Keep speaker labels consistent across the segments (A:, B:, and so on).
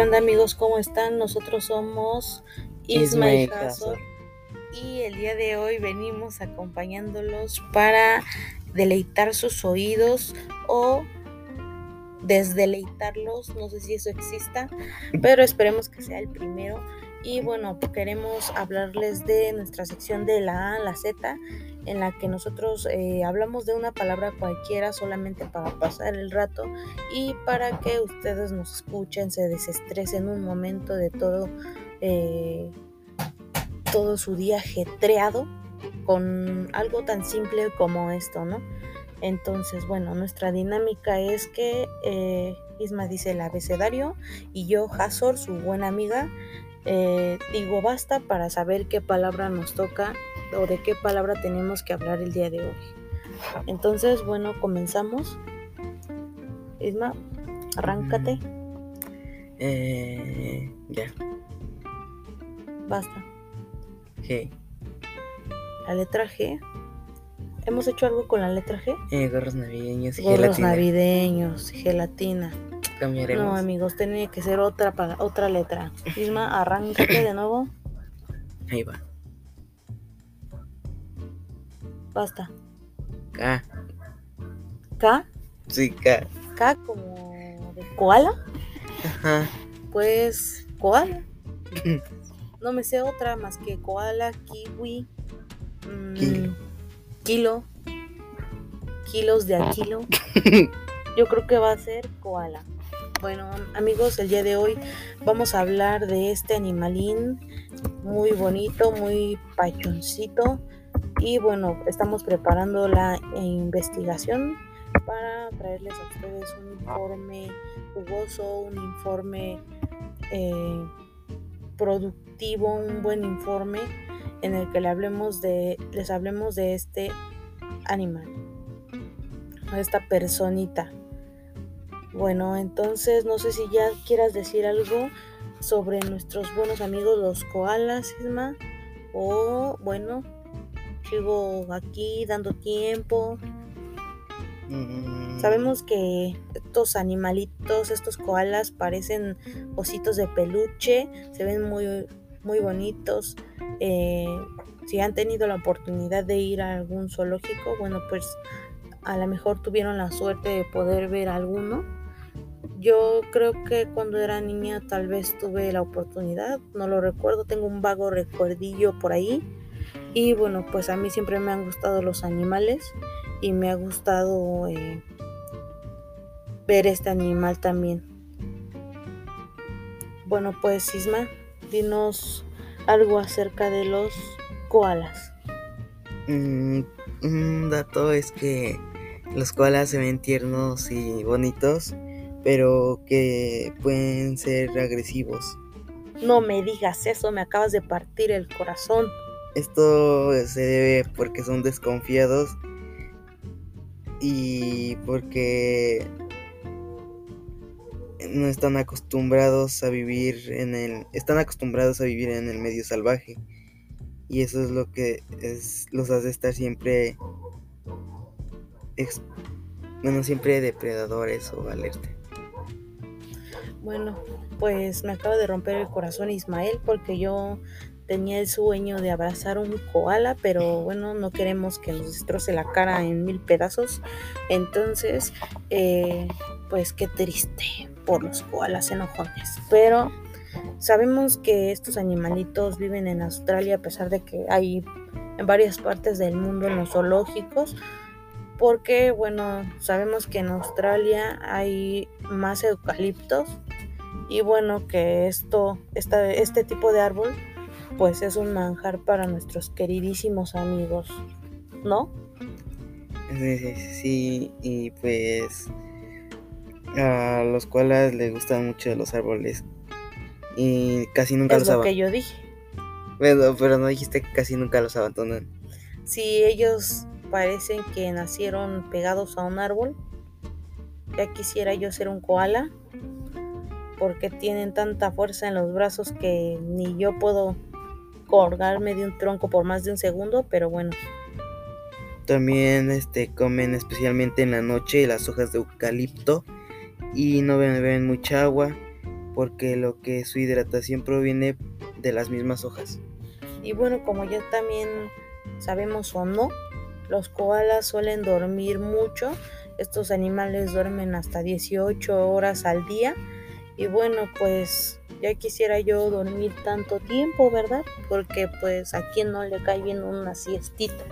A: ¿Qué onda amigos? ¿Cómo están? Nosotros somos Isma y Hazor y el día de hoy venimos acompañándolos para deleitar sus oídos o desdeleitarlos, no sé si eso exista, pero esperemos que sea el primero. Y bueno, queremos hablarles de nuestra sección de la A a la Z, en la que nosotros eh, hablamos de una palabra cualquiera solamente para pasar el rato y para que ustedes nos escuchen, se desestresen un momento de todo, eh, todo su día ajetreado con algo tan simple como esto, ¿no? Entonces, bueno, nuestra dinámica es que eh, Isma dice el abecedario y yo, Hazor, su buena amiga, eh, digo basta para saber qué palabra nos toca o de qué palabra tenemos que hablar el día de hoy. Entonces, bueno, comenzamos. Isma, arráncate.
B: Eh, ya.
A: Basta.
B: G.
A: La letra G. ¿Hemos hecho algo con la letra G?
B: Eh, gorros navideños y
A: Gorros
B: gelatina.
A: navideños, gelatina.
B: Cambiaremos.
A: No, amigos, tiene que ser otra, otra letra. Isma, arráncate de nuevo.
B: Ahí va.
A: Basta.
B: K.
A: K.
B: Sí, K.
A: K como de koala.
B: Ajá.
A: Pues koala. No me sé otra más que koala, kiwi, mm,
B: Kilo.
A: kilo, kilos de a kilo. Yo creo que va a ser koala. Bueno, amigos, el día de hoy vamos a hablar de este animalín muy bonito, muy pachoncito. Y bueno, estamos preparando la investigación para traerles a ustedes un informe jugoso, un informe eh, productivo, un buen informe en el que le hablemos de, les hablemos de este animal, esta personita. Bueno, entonces no sé si ya quieras decir algo sobre nuestros buenos amigos los koalas, Isma, o bueno, sigo aquí dando tiempo.
B: Mm,
A: Sabemos que estos animalitos, estos koalas parecen ositos de peluche, se ven muy, muy bonitos. Eh, si han tenido la oportunidad de ir a algún zoológico, bueno, pues a lo mejor tuvieron la suerte de poder ver alguno. Yo creo que cuando era niña tal vez tuve la oportunidad, no lo recuerdo, tengo un vago recuerdillo por ahí. Y bueno, pues a mí siempre me han gustado los animales y me ha gustado eh, ver este animal también. Bueno, pues Isma, dinos algo acerca de los koalas.
B: mm, un dato es que los koalas se ven tiernos y bonitos, pero que pueden ser agresivos.
A: No me digas eso, me acabas de partir el corazón.
B: Esto se debe porque son desconfiados y porque no están acostumbrados a vivir en el están acostumbrados a vivir en el medio salvaje y eso es lo que es, los hace estar siempre ex- bueno siempre depredadores o alerta
A: Bueno, pues me acaba de romper el corazón Ismael porque yo tenía el sueño de abrazar un koala, pero bueno, no queremos que nos destroce la cara en mil pedazos. Entonces, eh, pues qué triste por los koalas enojones. Pero sabemos que estos animalitos viven en Australia a pesar de que hay en varias partes del mundo en los zoológicos. Porque, bueno, sabemos que en Australia hay más eucaliptos y bueno, que esto, esta, este tipo de árbol, pues es un manjar para nuestros queridísimos amigos, ¿no?
B: Sí, sí, sí, y pues a los koalas les gustan mucho los árboles y casi nunca
A: Es
B: los
A: lo
B: abandonan.
A: que yo dije.
B: Pero, pero no dijiste que casi nunca los abandonan.
A: Si ellos parecen que nacieron pegados a un árbol, ya quisiera yo ser un koala, porque tienen tanta fuerza en los brazos que ni yo puedo colgarme de un tronco por más de un segundo, pero bueno,
B: También este, comen especialmente en la noche las hojas de eucalipto y no beben mucha agua porque lo que su hidratación proviene de las mismas hojas.
A: Y bueno, como ya también sabemos o no, los koalas suelen dormir mucho. Estos animales duermen hasta 18 horas al día. Y bueno, pues ya quisiera yo dormir tanto tiempo, ¿verdad? Porque pues a quien no le cae bien una siestita.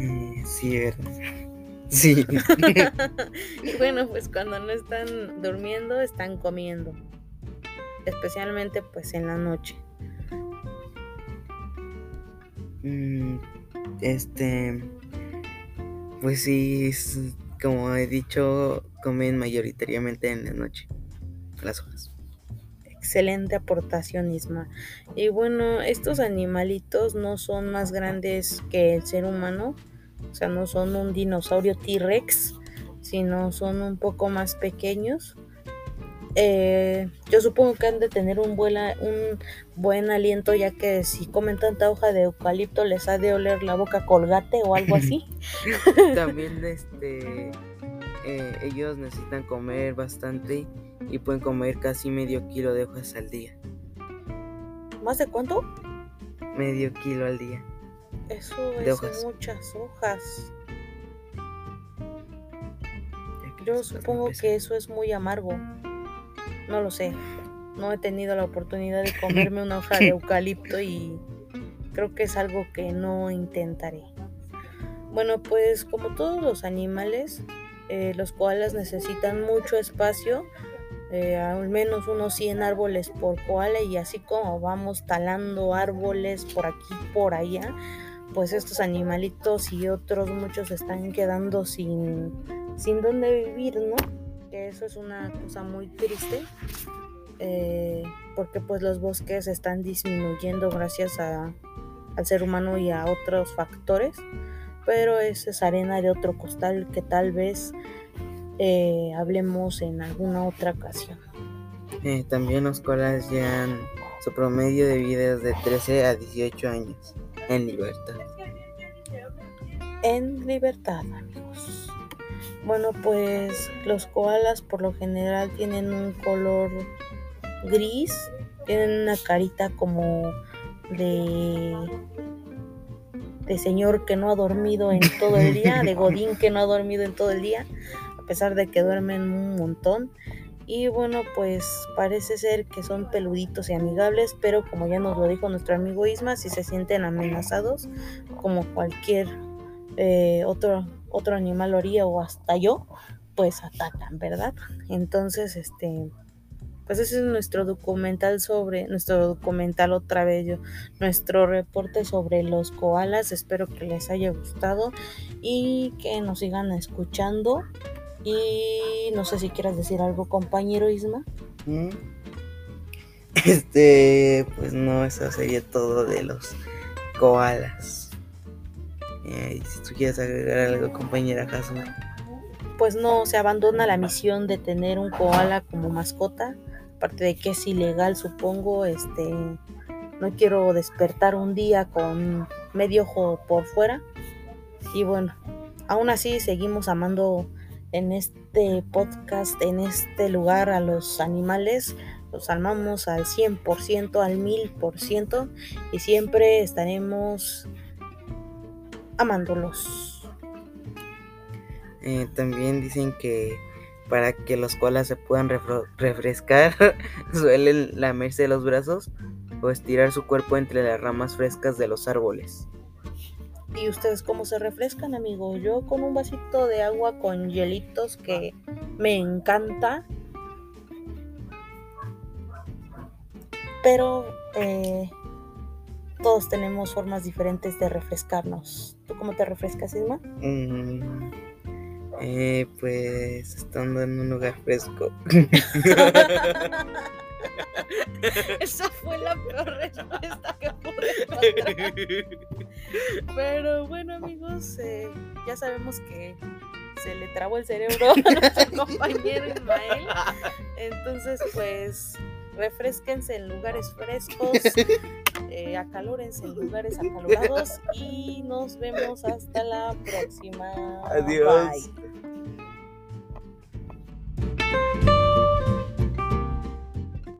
B: Eh, sí. Sí.
A: y bueno, pues cuando no están durmiendo, están comiendo. Especialmente pues en la noche.
B: Mm, este, pues sí, como he dicho, comen mayoritariamente en la noche, las hojas.
A: Excelente aportación, Isma. Y bueno, estos animalitos no son más grandes que el ser humano, o sea, no son un dinosaurio T-Rex, sino son un poco más pequeños. Eh, yo supongo que han de tener un buen, un buen aliento, ya que si comen tanta hoja de eucalipto les ha de oler la boca colgate o algo así.
B: También este, eh, ellos necesitan comer bastante y pueden comer casi medio kilo de hojas al día.
A: ¿Más de cuánto?
B: Medio kilo al día.
A: Eso es muchas hojas. Yo supongo que eso es muy amargo. No lo sé. No he tenido la oportunidad de comerme una hoja de eucalipto y creo que es algo que no intentaré. Bueno, pues como todos los animales, eh, los koalas necesitan mucho espacio, eh, al menos unos 100 árboles por koala y así como vamos talando árboles por aquí, por allá, pues estos animalitos y otros muchos están quedando sin, sin dónde vivir, ¿no? Que eso es una cosa muy triste. Eh, porque pues los bosques están disminuyendo gracias al ser humano y a otros factores pero esa es arena de otro costal que tal vez eh, hablemos en alguna otra ocasión.
B: Eh, también los colas llevan su promedio de vida es de 13 a 18 años en libertad.
A: En libertad, amigos. Bueno, pues los koalas por lo general tienen un color gris, tienen una carita como de de señor que no ha dormido en todo el día, de Godín que no ha dormido en todo el día, a pesar de que duermen un montón. Y bueno, pues parece ser que son peluditos y amigables, pero como ya nos lo dijo nuestro amigo Isma, si se sienten amenazados, como cualquier eh, otro, otro animal haría o hasta yo, pues atacan, ¿verdad? Entonces, este, pues ese es nuestro documental sobre, nuestro documental otra vez, yo, nuestro reporte sobre los koalas. Espero que les haya gustado y que nos sigan escuchando. Y no sé si quieras decir algo, compañero Isma.
B: Mm. Este, pues no, eso sería todo de los koalas. Eh, si tú quieres agregar algo, compañera Hasma.
A: Pues no, se abandona la misión de tener un koala como mascota aparte de que es ilegal, supongo, este, no quiero despertar un día con medio ojo por fuera. Y bueno, aún así seguimos amando en este podcast, en este lugar a los animales. Los amamos al 100%, al 1000% y siempre estaremos amándolos.
B: Eh, también dicen que para que los koalas se puedan refrescar, suelen lamerse los brazos o estirar su cuerpo entre las ramas frescas de los árboles.
A: ¿Y ustedes cómo se refrescan, amigo? Yo con un vasito de agua con hielitos que me encanta. Pero eh, todos tenemos formas diferentes de refrescarnos. ¿Tú cómo te refrescas, Isma?
B: Mm, eh, pues estando en un lugar fresco.
A: Esa fue la peor respuesta que pude encontrar. Pero bueno, amigos, eh, ya sabemos que se le trabó el cerebro a nuestro compañero Ismael. Entonces, pues, refresquense en lugares frescos, eh, acalórense en lugares acalorados y nos vemos hasta la próxima.
B: Adiós.
A: Bye.